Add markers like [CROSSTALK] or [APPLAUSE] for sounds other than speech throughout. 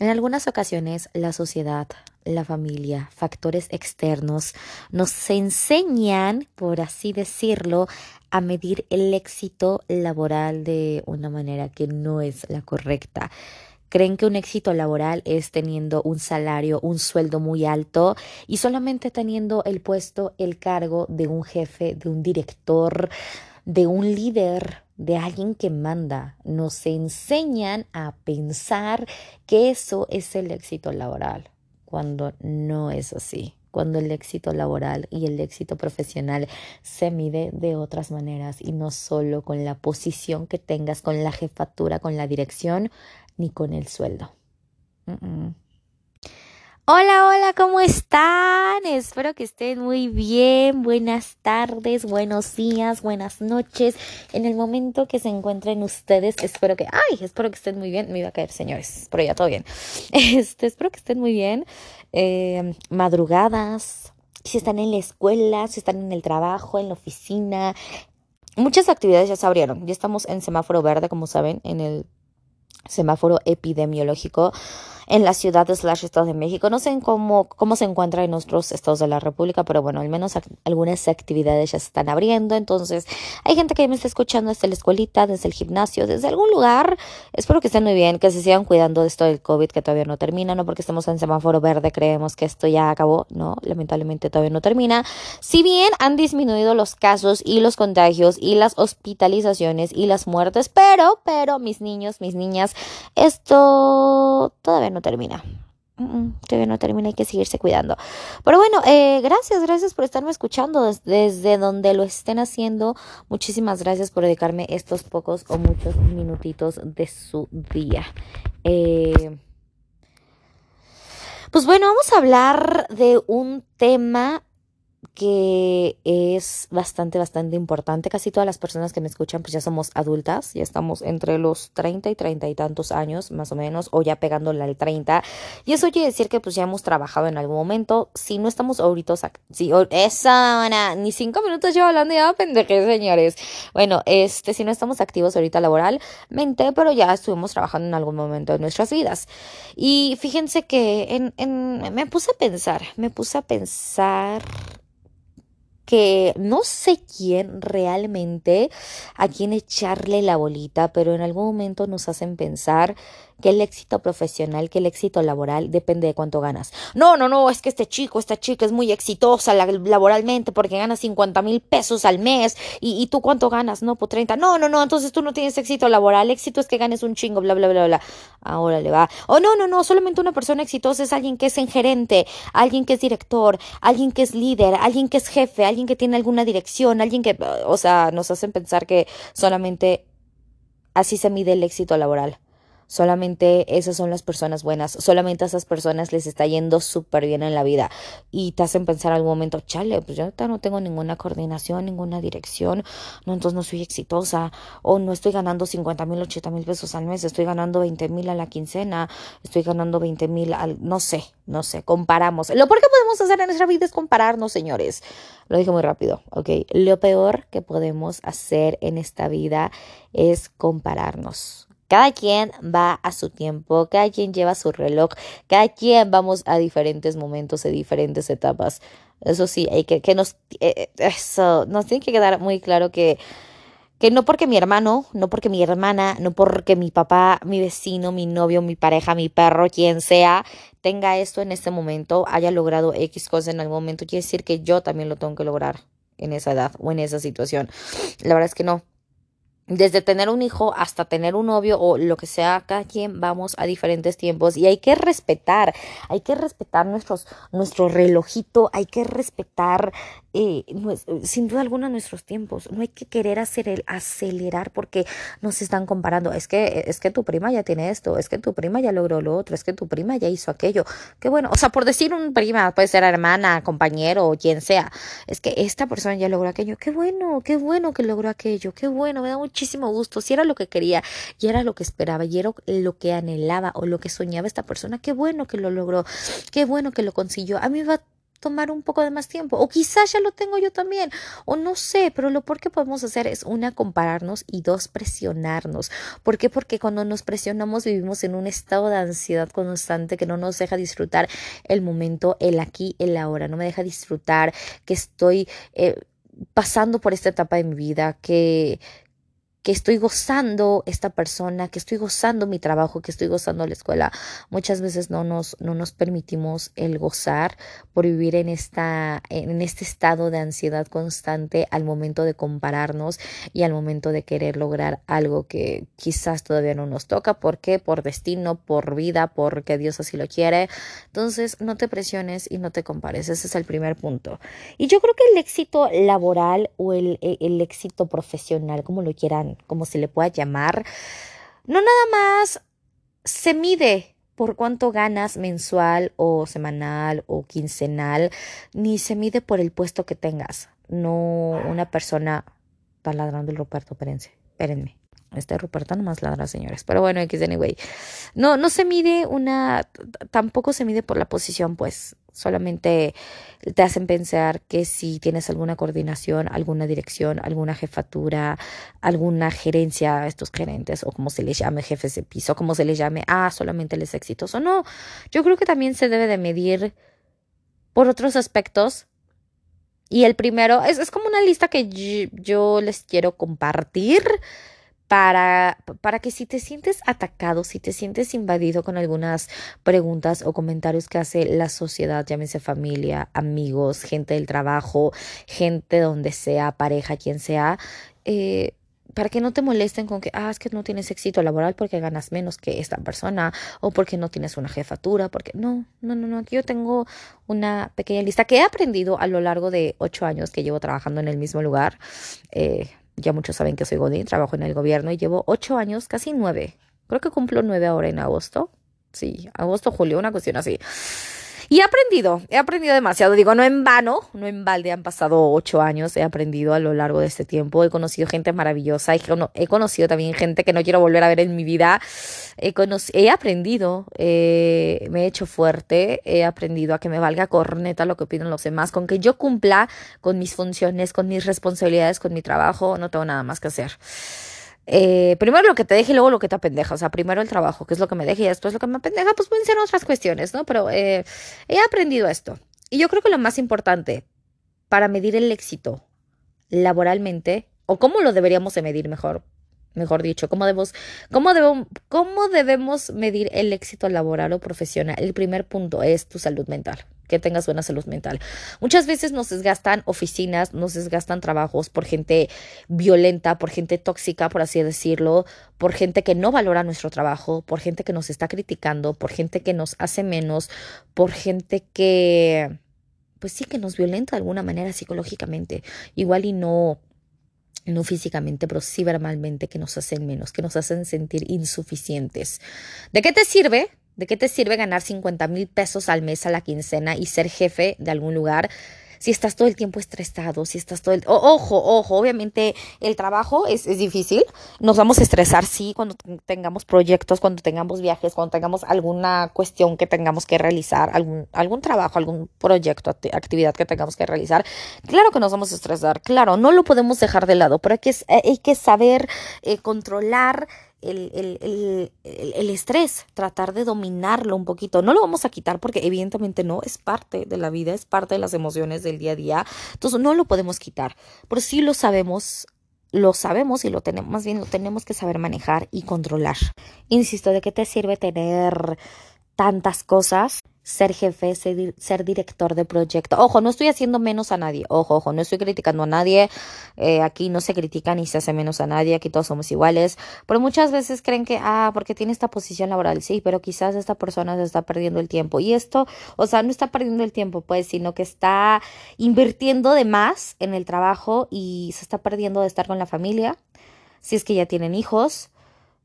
En algunas ocasiones la sociedad, la familia, factores externos nos enseñan, por así decirlo, a medir el éxito laboral de una manera que no es la correcta. Creen que un éxito laboral es teniendo un salario, un sueldo muy alto y solamente teniendo el puesto, el cargo de un jefe, de un director, de un líder de alguien que manda. Nos enseñan a pensar que eso es el éxito laboral, cuando no es así cuando el éxito laboral y el éxito profesional se mide de otras maneras y no solo con la posición que tengas, con la jefatura, con la dirección, ni con el sueldo. Hola, hola, ¿cómo están? Espero que estén muy bien. Buenas tardes, buenos días, buenas noches. En el momento que se encuentren ustedes, espero que, ay, espero que estén muy bien. Me iba a caer, señores, pero ya todo bien. [LAUGHS] Este, espero que estén muy bien. Eh, madrugadas, si están en la escuela, si están en el trabajo, en la oficina. Muchas actividades ya se abrieron. Ya estamos en semáforo verde, como saben, en el semáforo epidemiológico en la ciudad de slash Estado de México. No sé cómo, cómo se encuentra en otros estados de la República, pero bueno, al menos algunas actividades ya se están abriendo. Entonces, hay gente que me está escuchando desde la escuelita, desde el gimnasio, desde algún lugar. Espero que estén muy bien, que se sigan cuidando de esto del COVID que todavía no termina, no porque estemos en semáforo verde creemos que esto ya acabó, no, lamentablemente todavía no termina. Si bien han disminuido los casos y los contagios y las hospitalizaciones y las muertes, pero, pero, mis niños, mis niñas, esto todavía no termina. Todavía no termina, hay que seguirse cuidando. Pero bueno, eh, gracias, gracias por estarme escuchando desde, donde lo estén haciendo. Muchísimas gracias por dedicarme estos pocos o muchos minutitos de su día. Eh, pues bueno, vamos a hablar de un tema que es bastante, bastante importante. Casi todas las personas que me escuchan pues ya somos adultas, ya estamos entre los 30 y 30 y tantos años más o menos, o ya pegándole al 30. Y eso quiere decir que pues ya hemos trabajado en algún momento. Si no estamos ahorita, si, esa, ni cinco minutos llevo hablando ya, pendeje, señores. Bueno, este, si no estamos activos ahorita laboralmente, pero ya estuvimos trabajando en algún momento de nuestras vidas. Y fíjense que en, en, me puse a pensar, me puse a pensar que no sé quién realmente a quién echarle la bolita, pero en algún momento nos hacen pensar que el éxito profesional, que el éxito laboral depende de cuánto ganas. No, no, no, es que este chico, esta chica es muy exitosa laboralmente porque gana 50 mil pesos al mes y, tú cuánto ganas, no, por 30. No, no, no, entonces tú no tienes éxito laboral, éxito es que ganes un chingo, bla, bla, bla, bla. Ahora le va. O no, no, no, solamente una persona exitosa es alguien que es en gerente, alguien que es director, alguien que es líder, alguien que es jefe, alguien que tiene alguna dirección, alguien que, o sea, nos hacen pensar que solamente así se mide el éxito laboral solamente esas son las personas buenas, solamente a esas personas les está yendo súper bien en la vida y te hacen pensar algún momento, chale, pues yo no tengo ninguna coordinación, ninguna dirección, no, entonces no soy exitosa o no estoy ganando 50 mil, 80 mil pesos al mes, estoy ganando 20 mil a la quincena, estoy ganando 20 mil al, no sé, no sé, comparamos. Lo peor que podemos hacer en nuestra vida es compararnos, señores. Lo dije muy rápido, ok. Lo peor que podemos hacer en esta vida es compararnos cada quien va a su tiempo, cada quien lleva su reloj, cada quien vamos a diferentes momentos, a diferentes etapas. Eso sí, hay que, que nos, eh, eh, eso, nos tiene que quedar muy claro que, que no porque mi hermano, no porque mi hermana, no porque mi papá, mi vecino, mi novio, mi pareja, mi perro, quien sea, tenga esto en este momento, haya logrado X cosa en algún momento, quiere decir que yo también lo tengo que lograr en esa edad o en esa situación. La verdad es que no desde tener un hijo hasta tener un novio o lo que sea, cada quien vamos a diferentes tiempos y hay que respetar, hay que respetar nuestros, nuestro relojito, hay que respetar eh, sin duda alguna nuestros tiempos. No hay que querer hacer el acelerar porque nos están comparando. Es que, es que tu prima ya tiene esto, es que tu prima ya logró lo otro, es que tu prima ya hizo aquello. Qué bueno, o sea, por decir un prima, puede ser hermana, compañero o quien sea, es que esta persona ya logró aquello. Qué bueno, qué bueno que logró aquello, qué bueno, me da muchísimo gusto. Si era lo que quería y era lo que esperaba y era lo que anhelaba o lo que soñaba esta persona, qué bueno que lo logró, qué bueno que lo consiguió. A mí va tomar un poco de más tiempo. O quizás ya lo tengo yo también. O no sé, pero lo por que podemos hacer es una, compararnos y dos, presionarnos. ¿Por qué? Porque cuando nos presionamos vivimos en un estado de ansiedad constante que no nos deja disfrutar el momento, el aquí, el ahora. No me deja disfrutar que estoy... Eh, pasando por esta etapa de mi vida, que, que estoy gozando esta persona, que estoy gozando mi trabajo, que estoy gozando la escuela. Muchas veces no nos, no nos permitimos el gozar por vivir en, esta, en este estado de ansiedad constante al momento de compararnos y al momento de querer lograr algo que quizás todavía no nos toca. ¿Por qué? Por destino, por vida, porque Dios así lo quiere. Entonces, no te presiones y no te compares. Ese es el primer punto. Y yo creo que el éxito laboral o el, el éxito profesional, como lo quieran como se le pueda llamar, no nada más se mide por cuánto ganas mensual o semanal o quincenal, ni se mide por el puesto que tengas. No una persona está ladrando el Ruperto, espérense, espérenme. Este Ruperto nomás ladra, señores. Pero bueno, X anyway. No, no se mide una, tampoco se mide por la posición, pues solamente te hacen pensar que si tienes alguna coordinación, alguna dirección, alguna jefatura, alguna gerencia, estos gerentes o como se les llame, jefes de piso, como se les llame, ah, solamente les es exitoso. No, yo creo que también se debe de medir por otros aspectos. Y el primero es, es como una lista que yo les quiero compartir para, para que si te sientes atacado, si te sientes invadido con algunas preguntas o comentarios que hace la sociedad, llámese familia, amigos, gente del trabajo, gente donde sea, pareja, quien sea, eh, para que no te molesten con que, ah, es que no tienes éxito laboral porque ganas menos que esta persona o porque no tienes una jefatura, porque no, no, no, no, aquí yo tengo una pequeña lista que he aprendido a lo largo de ocho años que llevo trabajando en el mismo lugar. Eh, ya muchos saben que soy Godín, trabajo en el gobierno y llevo ocho años, casi nueve. Creo que cumplo nueve ahora en agosto. Sí, agosto, julio, una cuestión así. Y he aprendido, he aprendido demasiado. Digo, no en vano, no en balde, han pasado ocho años, he aprendido a lo largo de este tiempo. He conocido gente maravillosa, he, he conocido también gente que no quiero volver a ver en mi vida. He, he aprendido, eh, me he hecho fuerte, he aprendido a que me valga corneta lo que opinan los demás, con que yo cumpla con mis funciones, con mis responsabilidades, con mi trabajo, no tengo nada más que hacer. Eh, primero lo que te deje y luego lo que te apendeja. O sea, primero el trabajo, que es lo que me deje y después lo que me apendeja, pues pueden ser otras cuestiones, ¿no? Pero eh, he aprendido esto. Y yo creo que lo más importante para medir el éxito laboralmente, o cómo lo deberíamos de medir mejor, mejor dicho, cómo debemos, cómo debemos, cómo debemos medir el éxito laboral o profesional. El primer punto es tu salud mental que tengas buena salud mental. Muchas veces nos desgastan oficinas, nos desgastan trabajos por gente violenta, por gente tóxica, por así decirlo, por gente que no valora nuestro trabajo, por gente que nos está criticando, por gente que nos hace menos, por gente que, pues sí, que nos violenta de alguna manera psicológicamente, igual y no no físicamente, pero sí verbalmente, que nos hacen menos, que nos hacen sentir insuficientes. ¿De qué te sirve ¿De qué te sirve ganar 50 mil pesos al mes a la quincena y ser jefe de algún lugar? Si estás todo el tiempo estresado, si estás todo el... ojo, ojo, obviamente el trabajo es, es, difícil. Nos vamos a estresar, sí, cuando tengamos proyectos, cuando tengamos viajes, cuando tengamos alguna cuestión que tengamos que realizar, algún, algún trabajo, algún proyecto, actividad que tengamos que realizar. Claro que nos vamos a estresar, claro, no lo podemos dejar de lado, pero hay que, hay que saber eh, controlar el, el, el, el, estrés, tratar de dominarlo un poquito. No lo vamos a quitar porque evidentemente no, es parte de la vida, es parte de las emociones del día a día. Entonces no lo podemos quitar, pero sí lo sabemos. Lo sabemos y lo tenemos, más bien lo tenemos que saber manejar y controlar. Insisto, ¿de qué te sirve tener tantas cosas ser jefe, ser, director de proyecto. Ojo, no estoy haciendo menos a nadie. Ojo, ojo, no estoy criticando a nadie. Eh, aquí no se critica ni se hace menos a nadie. Aquí todos somos iguales. Pero muchas veces creen que, ah, porque tiene esta posición laboral. Sí, pero quizás esta persona se está perdiendo el tiempo. Y esto, o sea, no está perdiendo el tiempo, pues, sino que está invirtiendo de más en el trabajo y se está perdiendo de estar con la familia. Si es que ya tienen hijos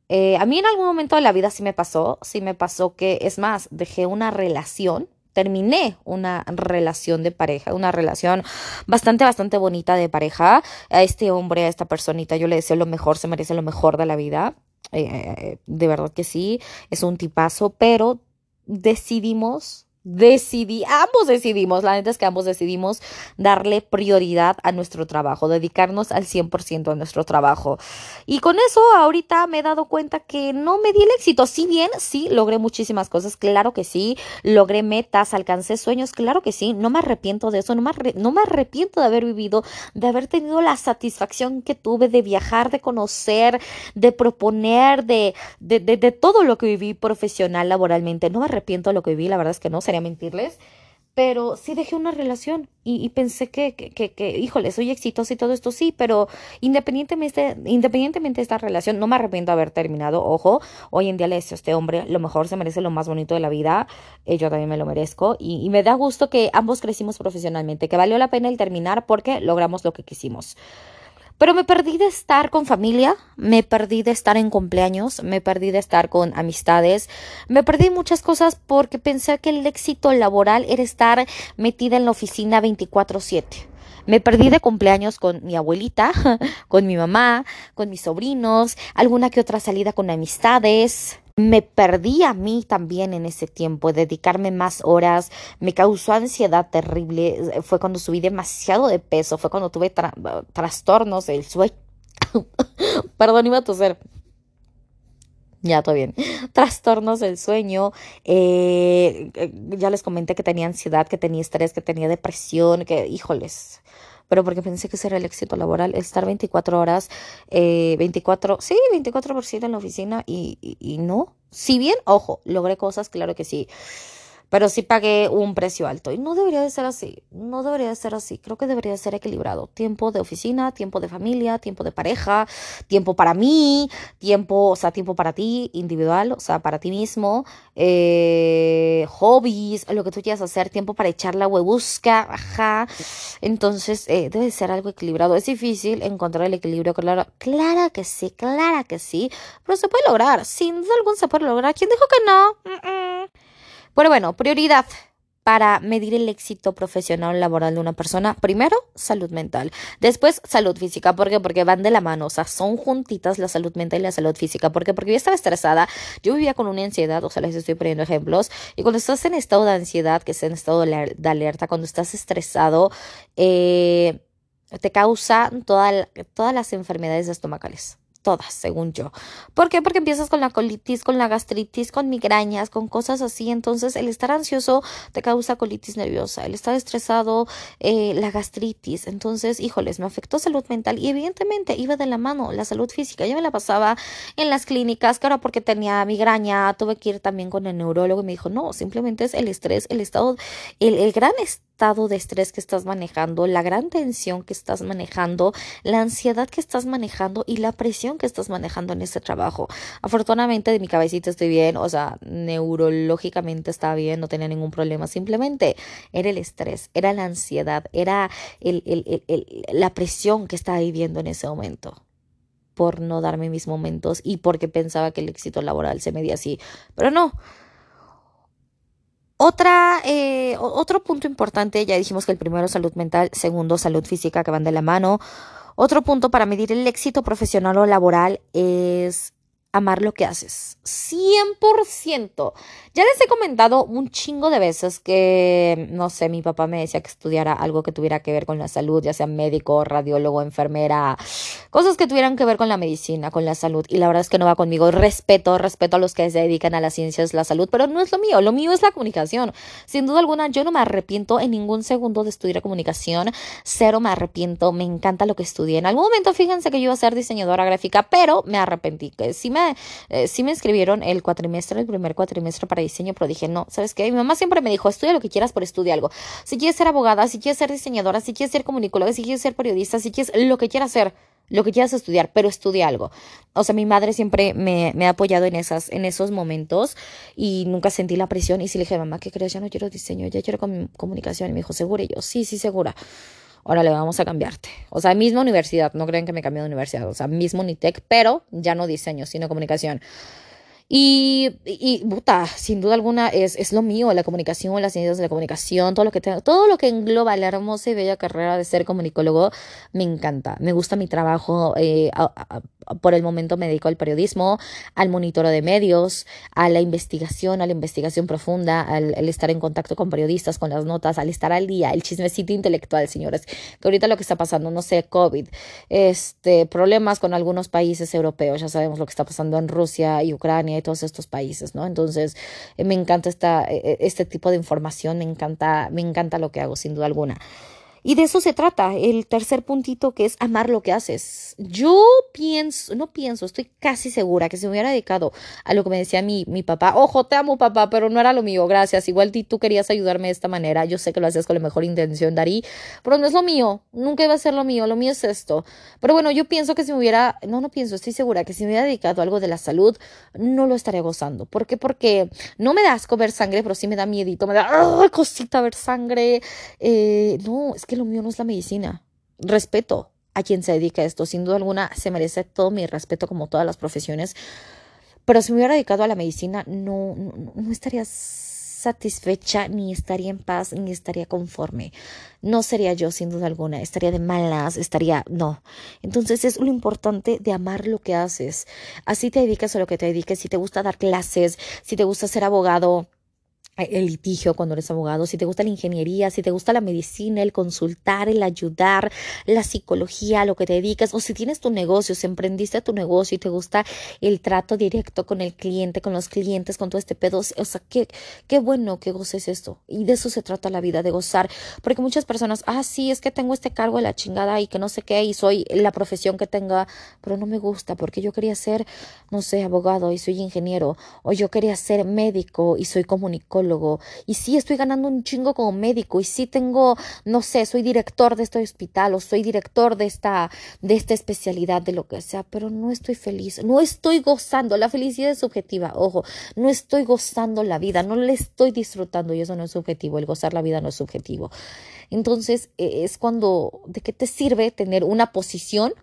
eh, a mí en algún momento de la vida sí me pasó, sí me pasó que, es más, dejé una relación, terminé una relación de pareja, una relación bastante, bastante bonita de pareja. A este hombre, a esta personita, yo le deseo lo mejor, se merece lo mejor de la vida. Eh, de verdad que sí, es un tipazo, pero decidimos decidí, ambos decidimos, la neta es que ambos decidimos darle prioridad a nuestro trabajo, dedicarnos al 100% a nuestro trabajo. Y con eso ahorita me he dado cuenta que no me di el éxito. Si bien, sí, logré muchísimas cosas, claro que sí, logré metas, alcancé sueños, claro que sí, no me arrepiento de eso, no me, no me arrepiento de haber vivido, de haber tenido la satisfacción que tuve de viajar, de conocer, de proponer, de, de, de, de todo lo que viví profesional, laboralmente. No me arrepiento de lo que viví, la verdad es que no, sería mentirles, pero sí dejé una relación y, pensé que, que, que, híjole, soy exitosa y todo esto, sí, pero independientemente, independientemente de esta relación, no me arrepiento de haber terminado, ojo, hoy en día le deseo a este hombre, lo mejor se merece lo más bonito de la vida, eh, yo también me lo merezco y me da gusto que ambos crecimos profesionalmente, que valió la pena el terminar porque logramos lo que quisimos. Pero me perdí de estar con familia, me perdí de estar en cumpleaños, me perdí de estar con amistades, me perdí muchas cosas porque pensé que el éxito laboral era estar metida en la oficina 24/7. Me perdí de cumpleaños con mi abuelita, [LAUGHS] con mi mamá, con mis sobrinos, alguna que otra salida con amistades. Me perdí a mí también en ese tiempo, dedicarme más horas, me causó ansiedad terrible, fue cuando subí demasiado de peso, fue cuando tuve trastornos del sueño. [LAUGHS] Perdón, iba a toser. Ya, todo bien. Trastornos del sueño. Eh, eh, ya les comenté que tenía ansiedad, que tenía estrés, que tenía depresión, que, híjoles, pero porque pensé que ese era el éxito laboral, estar 24 horas, eh, 24, sí, 24 por 7 en la oficina y, y, y no. Si bien, ojo, logré cosas, claro que sí pero sí pagué un precio alto. Y no debería de ser así, no debería de ser así, creo que debería ser equilibrado, tiempo de oficina, tiempo de familia, tiempo de pareja, tiempo para mí, tiempo, o sea, tiempo para ti, individual, o sea, para ti mismo, eh, hobbies, lo que tú quieras hacer, tiempo para echar la huevusca, ajá, entonces eh, debe ser algo equilibrado, es difícil encontrar el equilibrio, claro, clara que sí, clara que sí, pero se puede lograr, sin duda alguna se puede lograr, ¿quién dijo que no? Mm -mm. Pero bueno, prioridad para medir el éxito profesional laboral de una persona. Primero, salud mental. Después, salud física. ¿Por qué? Porque van de la mano. O sea, son juntitas la salud mental y la salud física. ¿Por qué? Porque yo estaba estresada. Yo vivía con una ansiedad. O sea, les estoy poniendo ejemplos. Y cuando estás en estado de ansiedad, que es en estado de alerta, cuando estás estresado, eh, te causa toda, todas las enfermedades estomacales todas, según yo. ¿Por qué? Porque empiezas con la colitis, con la gastritis, con migrañas, con cosas así. Entonces, el estar ansioso te causa colitis nerviosa, el estar estresado, eh, la gastritis. Entonces, híjoles, me afectó salud mental y evidentemente iba de la mano la salud física. Yo me la pasaba en las clínicas, que ahora porque tenía migraña, tuve que ir también con el neurólogo y me dijo, no, simplemente es el estrés, el estado, el, el gran estrés estado de estrés que estás manejando, la gran tensión que estás manejando, la ansiedad que estás manejando y la presión que estás manejando en este trabajo. Afortunadamente de mi cabecita estoy bien, o sea, neurológicamente estaba bien, no tenía ningún problema, simplemente era el estrés, era la ansiedad, era la presión que estaba viviendo en ese momento por no darme mis momentos y porque pensaba que el éxito laboral se medía así, pero no. Otra, eh, otro punto importante, ya dijimos que el primero salud mental, segundo salud física que van de la mano. Otro punto para medir el éxito profesional o laboral es amar lo que haces. 100%. Ya les he comentado un chingo de veces que, no sé, mi papá me decía que estudiara algo que tuviera que ver con la salud, ya sea médico, radiólogo, enfermera, cosas que tuvieran que ver con la medicina, con la salud. Y la verdad es que no va conmigo. Respeto, respeto a los que se dedican a las ciencias, la salud, pero no es lo mío. Lo mío es la comunicación. Sin duda alguna, yo no me arrepiento en ningún segundo de estudiar comunicación. Cero me arrepiento. Me encanta lo que estudié. En algún momento, fíjense que yo iba a ser diseñadora gráfica, pero me arrepentí. Que sí me, eh, sí me inscribieron el cuatrimestre, el primer cuatrimestre para diseño, pero dije, no, ¿sabes qué? Mi mamá siempre me dijo, estudia lo que quieras, pero estudia algo. Si quieres ser abogada, si quieres ser diseñadora, si quieres ser comunicóloga, si quieres ser periodista, si quieres lo que quieras hacer, lo que quieras estudiar, pero estudia algo. O sea, mi madre siempre me, ha apoyado en, esas, en esos momentos y nunca sentí la presión. Y sí le dije, mamá, ¿qué crees? Ya no quiero diseño, ya quiero comunicación. Y me dijo, ¿segura? Y yo, sí, sí, segura. Ahora le vamos a cambiarte. O sea, misma universidad, no creen que me cambié de universidad. O sea, mismo Unitec, pero ya no diseño, sino comunicación. Y, y, puta, sin duda alguna es, es lo mío, la comunicación, las ciencias de la comunicación, todo lo que tengo, todo lo que engloba la hermosa y bella carrera de ser comunicólogo, me encanta. Me gusta mi trabajo. Eh, por el momento me dedico al periodismo, al monitoreo de medios, a la investigación, a la investigación profunda, al, estar en contacto con periodistas, con las notas, al estar al día, el chismecito intelectual, señores. Que ahorita lo que está pasando, no sé, COVID, este, problemas con algunos países europeos, ya sabemos lo que está pasando en Rusia y Ucrania y todos estos países, ¿no? Entonces, eh, me encanta esta, e, e, este tipo de información, me encanta, me encanta lo que hago, sin duda alguna. Y de eso se trata, el tercer puntito que es amar lo que haces. Yo pienso, no pienso, estoy casi segura que si me hubiera dedicado a lo que me decía mi, mi papá, ojo, te amo papá, pero no era lo mío, gracias, igual tú querías ayudarme de esta manera, yo sé que lo hacías con la mejor intención, Darí, pero no es lo mío, nunca iba a ser lo mío, lo mío es esto. Pero bueno, yo pienso que si me hubiera, no, no pienso, estoy segura que si me hubiera dedicado a algo de la salud, no lo estaría gozando. ¿Por qué? Porque no me da asco ver sangre, pero sí me da miedito, me da ¡ah, cosita ver sangre. Eh, no, es que lo mío no es la medicina. Respeto a quien se dedica a esto. Sin duda alguna se merece todo mi respeto como todas las profesiones. Pero si me hubiera dedicado a la medicina, no, no, estaría satisfecha, ni estaría en paz, ni estaría conforme. No sería yo, sin duda alguna. Estaría de malas, estaría. No. Entonces es lo importante de amar lo que haces. Así te dedicas a lo que te dediques. Si te gusta dar clases, si te gusta ser abogado, el litigio cuando eres abogado, si te gusta la ingeniería, si te gusta la medicina, el consultar, el ayudar, la psicología, lo que te dedicas, o si tienes tu negocio, si emprendiste tu negocio y te gusta el trato directo con el cliente, con los clientes, con todo este pedo, o sea, qué, qué bueno que goces esto. Y de eso se trata la vida, de gozar. Porque muchas personas, ah, sí, es que tengo este cargo de la chingada y que no sé qué, y soy la profesión que tenga, pero no me gusta porque yo quería ser, no sé, abogado y soy ingeniero, o yo quería ser médico y soy comunicólogo y sí estoy ganando un chingo como médico y sí tengo, no sé, soy director de este hospital o soy director de esta, de esta especialidad, de lo que sea, pero no estoy feliz, no estoy gozando, la felicidad es subjetiva, ojo, no estoy gozando la vida, no le estoy disfrutando y eso no es subjetivo, el gozar la vida no es subjetivo. Entonces e, es cuando, ¿de qué te sirve tener una posición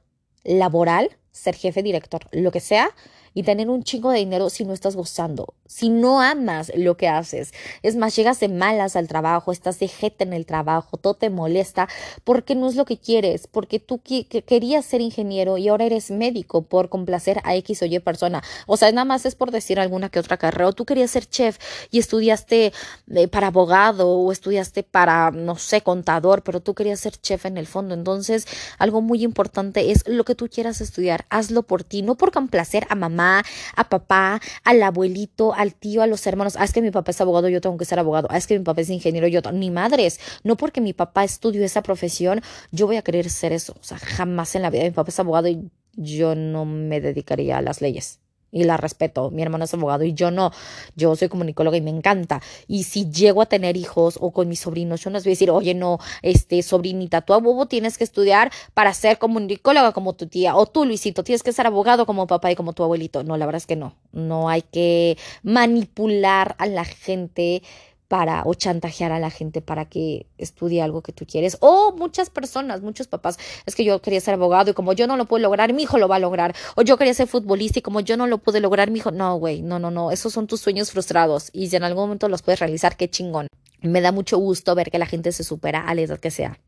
laboral, ser jefe, director, lo que sea, y tener un chingo de dinero si no estás gozando, si no amas lo que haces. Es más, llegas de malas al trabajo, estás de jeta en el trabajo, todo te molesta porque no es lo que quieres, porque tú querías ser ingeniero y ahora eres médico por complacer a X o Y persona. O sea, nada más es por decir alguna que otra carrera. O tú querías ser chef y estudiaste eh, para abogado o estudiaste para, no sé, contador, pero tú querías ser chef en el fondo. Entonces, algo muy importante es lo que tú quieras estudiar, hazlo por ti, no por complacer a mamá a papá, al abuelito, al tío, a los hermanos. Ah, es que mi papá es abogado, yo tengo que ser abogado. Ah, es que mi papá es ingeniero, yo ni madres. No porque mi papá estudió esa profesión, yo voy a querer ser eso. O sea, jamás en la vida mi papá es abogado y yo no me dedicaría a las leyes y la respeto. Mi hermano es abogado y yo no. Yo soy comunicóloga y me encanta. Y si llego a tener hijos o con mis sobrinos, yo no les voy a decir, oye, no, este, sobrinita, tú a tienes que estudiar para ser comunicóloga como tu tía. O tú, Luisito, tienes que ser abogado como papá y como tu abuelito. No, la verdad es que no. No hay que manipular a la gente para o chantajear a la gente para que estudie algo que tú quieres. O muchas personas, muchos papás, es que yo quería ser abogado y como yo no lo puedo lograr, mi hijo lo va a lograr. O yo quería ser futbolista y como yo no lo pude lograr, mi hijo, no, güey, no, no, no, esos son tus sueños frustrados y si en algún momento los puedes realizar, qué chingón. Me da mucho gusto ver que la gente se supera a la edad que sea.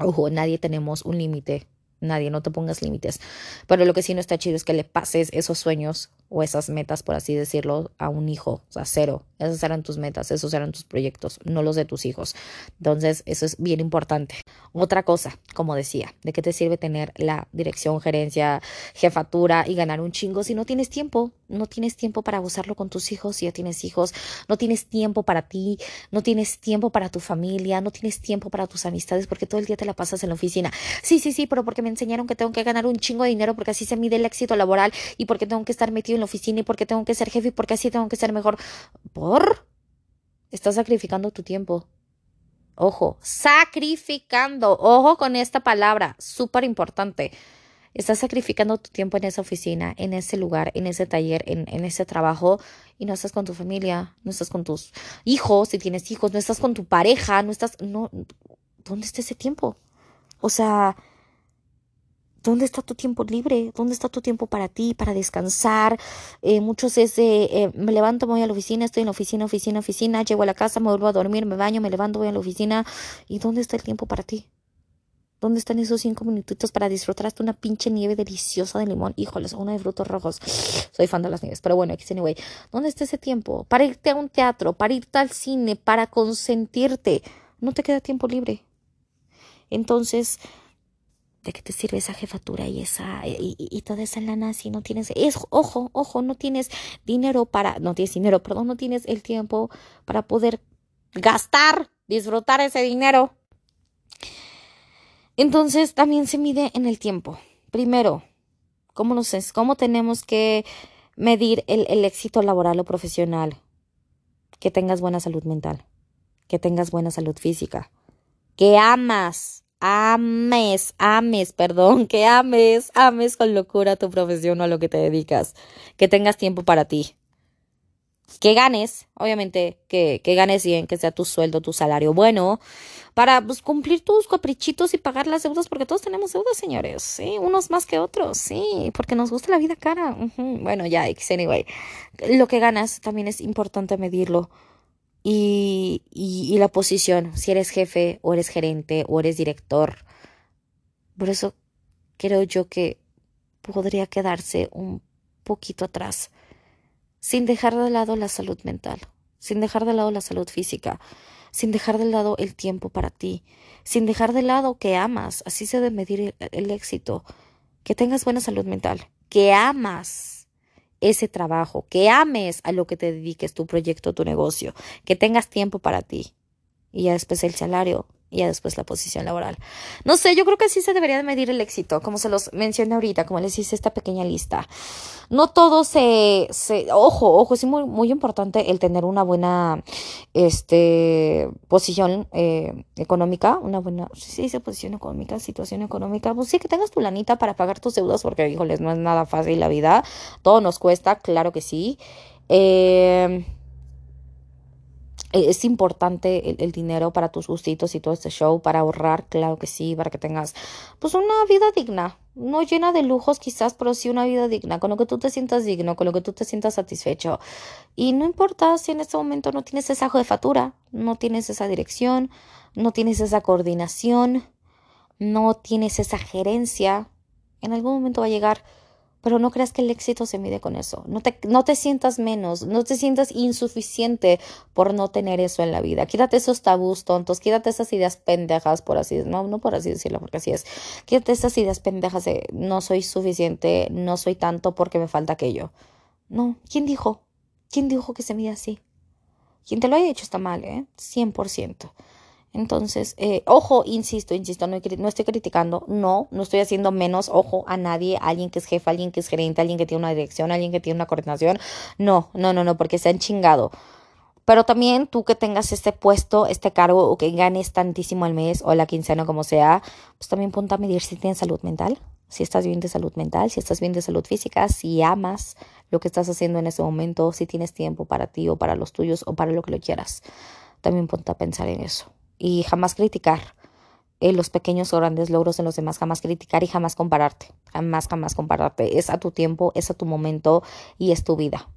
Ojo, nadie tenemos un límite nadie, no te pongas límites. Pero lo que sí no está chido es que le pases esos sueños o esas metas, por así decirlo, a un hijo, o sea, cero. Esas eran tus metas, esos eran tus proyectos, no los de tus hijos. Entonces, eso es bien importante. Otra cosa, como decía, ¿de qué te sirve tener la dirección, gerencia, jefatura y ganar un chingo si no tienes tiempo? No tienes tiempo para gozarlo con tus hijos si ya tienes hijos, no tienes tiempo para ti, no tienes tiempo para tu familia, no tienes tiempo para tus amistades porque todo el día te la pasas en la oficina. Sí, sí, sí, pero porque me enseñaron que tengo que ganar un chingo de dinero porque así se mide el éxito laboral y porque tengo que estar metido en la oficina y porque tengo que ser jefe y porque así tengo que ser mejor. ¿Por? Estás sacrificando tu tiempo. Ojo, sacrificando. Ojo con esta palabra, súper importante. Estás sacrificando tu tiempo en esa oficina, en ese lugar, en ese taller, en, en, ese trabajo y no estás con tu familia, no estás con tus hijos, si tienes hijos, no estás con tu pareja, no estás, no, ¿dónde está ese tiempo? O sea, ¿Dónde está tu tiempo libre? ¿Dónde está tu tiempo para ti, para descansar? Eh, muchos es de, eh, me levanto, voy a la oficina, estoy en la oficina, oficina, oficina, llego a la casa, me vuelvo a dormir, me baño, me levanto, voy a la oficina. ¿Y dónde está el tiempo para ti? ¿Dónde están esos cinco minutitos para disfrutar hasta una pinche nieve deliciosa de limón? Híjoles, una de frutos rojos. [SIGHS] Soy fan de las nieves, pero bueno, anyway. ¿Dónde está ese tiempo? Para irte a un teatro, para irte al cine, para consentirte. No te queda tiempo libre. Entonces, ¿de qué te sirve esa jefatura y esa y, y, toda esa lana si no tienes es ojo, ojo, no tienes dinero para no tienes dinero, perdón, no tienes el tiempo para poder gastar, disfrutar ese dinero? Entonces también se mide en el tiempo. Primero, ¿cómo, nos es? ¿cómo tenemos que medir el, el éxito laboral o profesional? Que tengas buena salud mental, que tengas buena salud física, que amas, ames, ames, perdón, que ames, ames con locura tu profesión o a lo que te dedicas, que tengas tiempo para ti, que ganes, obviamente, que, que ganes bien, que sea tu sueldo, tu salario bueno, para pues, cumplir tus caprichitos y pagar las deudas, porque todos tenemos deudas, señores, sí, unos más que otros, sí, porque nos gusta la vida cara. Bueno, ya, anyway, lo que ganas también es importante medirlo. Y, y, y la posición, si eres jefe o eres gerente o eres director. Por eso creo yo que podría quedarse un poquito atrás, sin dejar de lado la salud mental, sin dejar de lado la salud física sin dejar de lado el tiempo para ti, sin dejar de lado que amas, así se debe medir el, éxito, que tengas buena salud mental, que amas ese trabajo, que ames a lo que te dediques, tu proyecto, tu negocio, que tengas tiempo para ti. Y ya después el salario y después la posición laboral. No sé, yo creo que así se debería de medir el éxito, como se los mencioné ahorita, como les hice esta pequeña lista. No todo se, se ojo, ojo, es muy, muy importante el tener una buena este, posición eh, económica, una buena, sí dice posición económica, situación económica, pues sí, que tengas tu lanita para pagar tus deudas, porque, híjoles, no es nada fácil la vida, todo nos cuesta, claro que sí. Eh, es importante el, dinero para tus gustitos y todo este show, para ahorrar, claro que sí, para que tengas pues una vida digna, no llena de lujos quizás, pero sí una vida digna, con lo que tú te sientas digno, con lo que tú te sientas satisfecho. Y no importa si en este momento no tienes esa jefatura, no tienes esa dirección, no tienes esa coordinación, no tienes esa gerencia, en algún momento va a llegar pero no creas que el éxito se mide con eso. No te, no te sientas menos, no te sientas insuficiente por no tener eso en la vida. Quítate esos tabús tontos, quítate esas ideas pendejas, por así no, no por así decirlo, porque así es. Quítate esas ideas pendejas de no soy suficiente, no soy tanto porque me falta aquello. No, ¿quién dijo? ¿Quién dijo que se mide así? Quien te lo haya hecho está mal, ¿eh? 100%. Entonces, eh, ojo, insisto, insisto, no, no, estoy criticando, no, no estoy haciendo menos ojo a nadie, alguien que es jefe, alguien que es gerente, alguien que tiene una dirección, alguien que tiene una coordinación. No, no, no, no, porque se han chingado. Pero también tú que tengas este puesto, este cargo o que ganes tantísimo al mes o la quincena como sea, pues también ponte a medir si tienes salud mental, si estás bien de salud mental, si estás bien de salud física, si amas lo que estás haciendo en ese momento, si tienes tiempo para ti o para los tuyos o para lo que lo quieras. También ponte a pensar en eso y jamás criticar eh, los pequeños o grandes logros de los demás, jamás criticar y jamás compararte, jamás, jamás compararte. Es a tu tiempo, es a tu momento y es tu vida.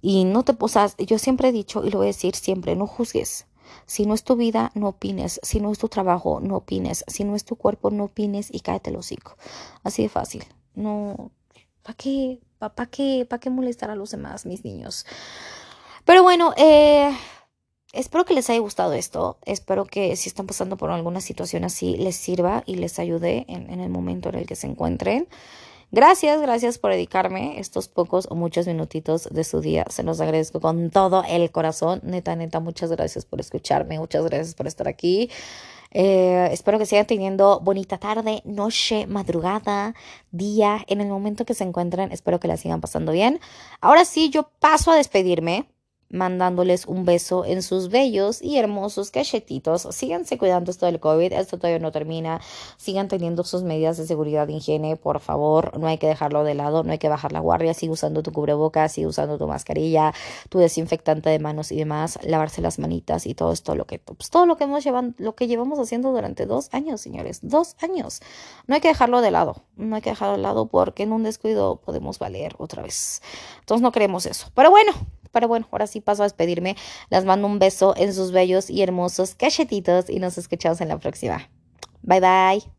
Y no te posas, yo siempre he dicho y lo voy a decir siempre, no juzgues. Si no es tu vida, no opines. Si no es tu trabajo, no opines. Si no es tu cuerpo, no opines y cáete el hocico. Así de fácil. No, ¿para qué? ¿Para qué? ¿Para qué molestar a los demás, mis niños? Pero bueno, eh, Espero que les haya gustado esto. Espero que si están pasando por alguna situación así les sirva y les ayude en, el momento en el que se encuentren. Gracias, gracias por dedicarme estos pocos o muchos minutitos de su día. Se los agradezco con todo el corazón. Neta, neta, muchas gracias por escucharme. Muchas gracias por estar aquí. Eh, espero que sigan teniendo bonita tarde, noche, madrugada, día, en el momento que se encuentren. Espero que la sigan pasando bien. Ahora sí, yo paso a despedirme mandándoles un beso en sus bellos y hermosos cachetitos. Síganse cuidando esto del COVID, esto todavía no termina. Sigan teniendo sus medidas de seguridad de higiene, por favor. No hay que dejarlo de lado, no hay que bajar la guardia. Sigue usando tu cubrebocas, sigue usando tu mascarilla, tu desinfectante de manos y demás. Lavarse las manitas y todo esto, lo pues, todo lo que hemos lo que llevamos haciendo durante dos años, señores. Dos años. No hay que dejarlo de lado. No hay que dejarlo de lado porque en un descuido podemos valer otra vez. Entonces no queremos eso. Pero bueno, pero bueno, ahora sí paso a despedirme. Les mando un beso en sus bellos y hermosos cachetitos y nos escuchamos en la próxima. Bye bye.